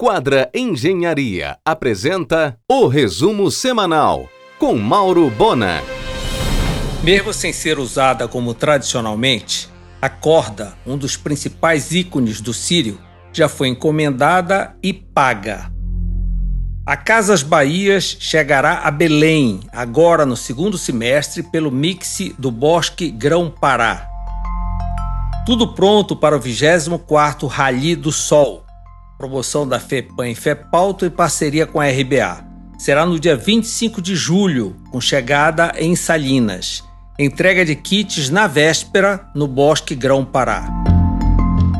Quadra Engenharia apresenta o resumo semanal com Mauro Bona. Mesmo sem ser usada como tradicionalmente, a corda, um dos principais ícones do Sírio, já foi encomendada e paga. A Casas Bahias chegará a Belém, agora no segundo semestre, pelo mix do Bosque Grão-Pará. Tudo pronto para o 24º Rally do Sol, promoção da FEPAM e FEPAUTO em parceria com a RBA. Será no dia 25 de julho, com chegada em Salinas. Entrega de kits na véspera no Bosque Grão-Pará.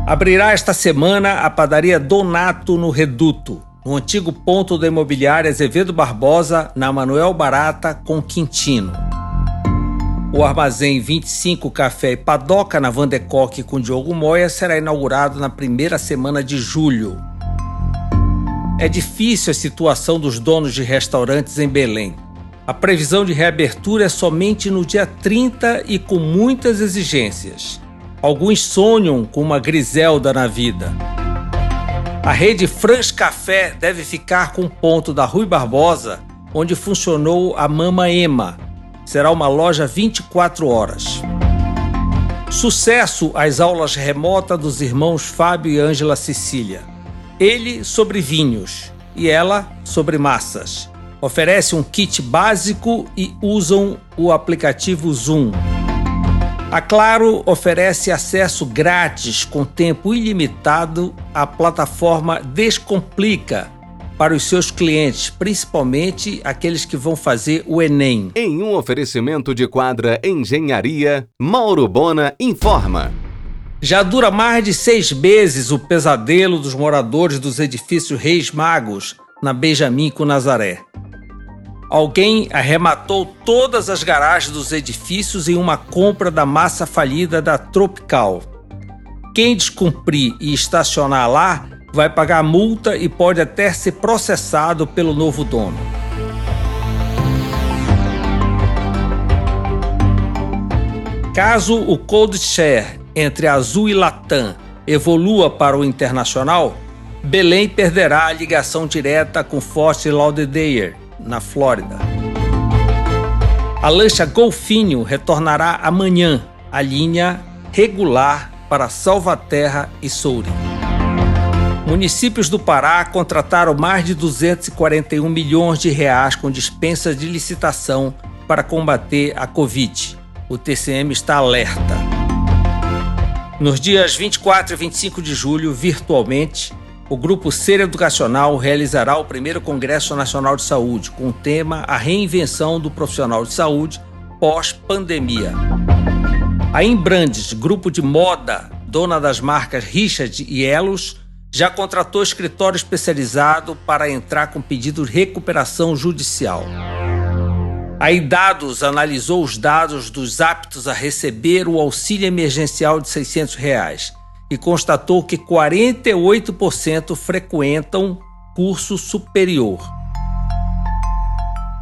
Abrirá esta semana a padaria Donato no Reduto, no antigo ponto da imobiliária Azevedo Barbosa, na Manuel Barata, com Quintino. O armazém 25 Café e Padoca na Vandecoque com Diogo Moya será inaugurado na primeira semana de julho. É difícil a situação dos donos de restaurantes em Belém. A previsão de reabertura é somente no dia 30 e com muitas exigências. Alguns sonham com uma griselda na vida. A rede Franz Café deve ficar com o ponto da Rui Barbosa, onde funcionou a Mama Ema, será uma loja 24 horas. Sucesso às aulas remotas dos irmãos Fábio e Ângela Cecília. Ele sobre vinhos e ela sobre massas. Oferece um kit básico e usam o aplicativo Zoom. A Claro oferece acesso grátis com tempo ilimitado à plataforma Descomplica para os seus clientes, principalmente aqueles que vão fazer o Enem. Em um oferecimento de quadra Engenharia, Mauro Bona informa. Já dura mais de seis meses o pesadelo dos moradores dos edifícios Reis Magos, na Benjamin com Nazaré. Alguém arrematou todas as garagens dos edifícios em uma compra da massa falida da Tropical. Quem descumprir e estacionar lá vai pagar multa e pode até ser processado pelo novo dono. Caso o code share entre Azul e Latam evolua para o internacional, Belém perderá a ligação direta com Fort Lauderdale, na Flórida. A lancha Golfinho retornará amanhã à linha regular para Salvaterra e Souri. Municípios do Pará contrataram mais de 241 milhões de reais com dispensas de licitação para combater a Covid. O TCM está alerta. Nos dias 24 e 25 de julho, virtualmente, o Grupo Ser Educacional realizará o primeiro Congresso Nacional de Saúde, com o tema A Reinvenção do Profissional de Saúde pós-pandemia. A Imbrandes, grupo de moda, dona das marcas Richard e Elos, já contratou escritório especializado para entrar com pedido de recuperação judicial. A Idados analisou os dados dos aptos a receber o auxílio emergencial de 600 reais e constatou que 48% frequentam curso superior.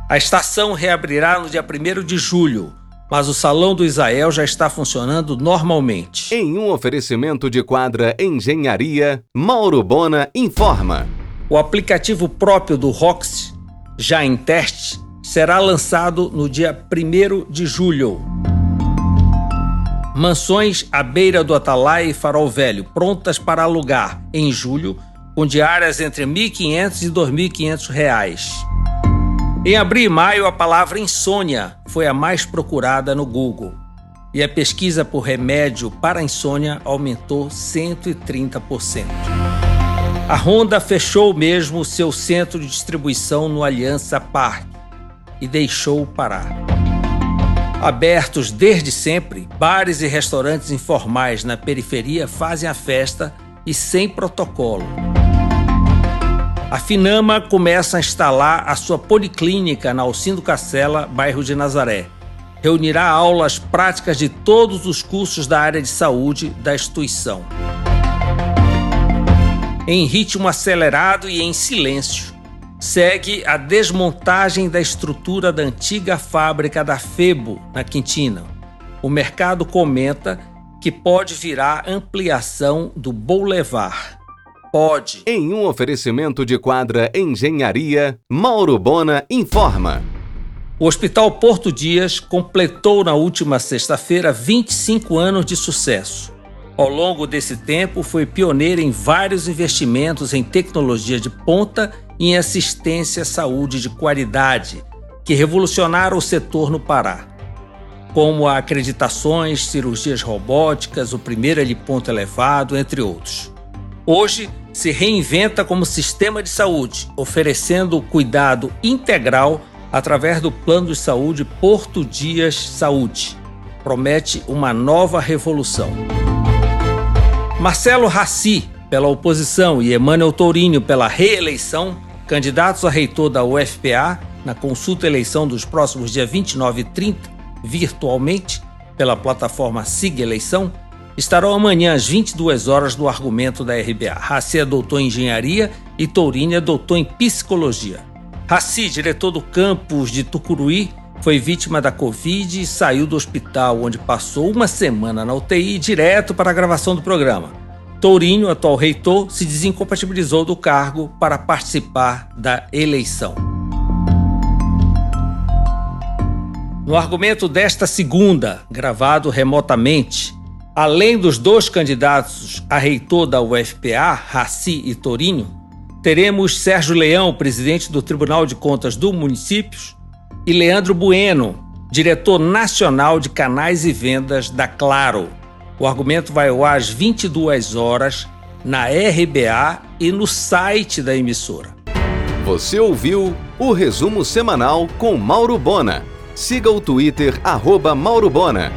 A estação reabrirá no dia 1 de julho mas o Salão do Israel já está funcionando normalmente. Em um oferecimento de quadra Engenharia, Mauro Bona informa. O aplicativo próprio do Rox, já em teste, será lançado no dia 1 de julho. Mansões à beira do Atalaia e Farol Velho, prontas para alugar em julho, com diárias entre R$ 1.500 e 2.500 reais. Em abril e maio, a palavra insônia foi a mais procurada no Google e a pesquisa por remédio para insônia aumentou 130%. A Honda fechou mesmo seu centro de distribuição no Aliança Parque e deixou parar. Abertos desde sempre, bares e restaurantes informais na periferia fazem a festa e sem protocolo. A Finama começa a instalar a sua policlínica na Alcindo Cacela, bairro de Nazaré. Reunirá aulas práticas de todos os cursos da área de saúde da instituição. Em ritmo acelerado e em silêncio, segue a desmontagem da estrutura da antiga fábrica da Febo, na Quintina. O mercado comenta que pode virar ampliação do Boulevard pode. Em um oferecimento de quadra Engenharia, Mauro Bona informa. O Hospital Porto Dias completou na última sexta-feira 25 anos de sucesso. Ao longo desse tempo, foi pioneiro em vários investimentos em tecnologia de ponta em assistência à saúde de qualidade, que revolucionaram o setor no Pará como acreditações, cirurgias robóticas, o primeiro heliponto elevado, entre outros. Hoje, se reinventa como sistema de saúde, oferecendo cuidado integral através do Plano de Saúde Porto Dias Saúde. Promete uma nova revolução. Marcelo Raci, pela oposição, e Emmanuel Tourinho, pela reeleição, candidatos a reitor da UFPA, na consulta eleição dos próximos dias 29 e 30, virtualmente pela plataforma Siga Eleição, estarão amanhã às 22 horas no argumento da RBA. Raci é doutor em engenharia e Tourinho é doutor em psicologia. Raci, diretor do campus de Tucuruí, foi vítima da Covid e saiu do hospital, onde passou uma semana na UTI direto para a gravação do programa. Tourinho, atual reitor, se desincompatibilizou do cargo para participar da eleição. No argumento desta segunda, gravado remotamente, além dos dois candidatos a reitor da UFPA, Raci e Torinho, teremos Sérgio Leão, presidente do Tribunal de Contas do Municípios, e Leandro Bueno, diretor nacional de canais e vendas da Claro. O argumento vai ao ar às 22 horas na RBA e no site da emissora. Você ouviu o resumo semanal com Mauro Bona Siga o Twitter, arroba Mauro Bona.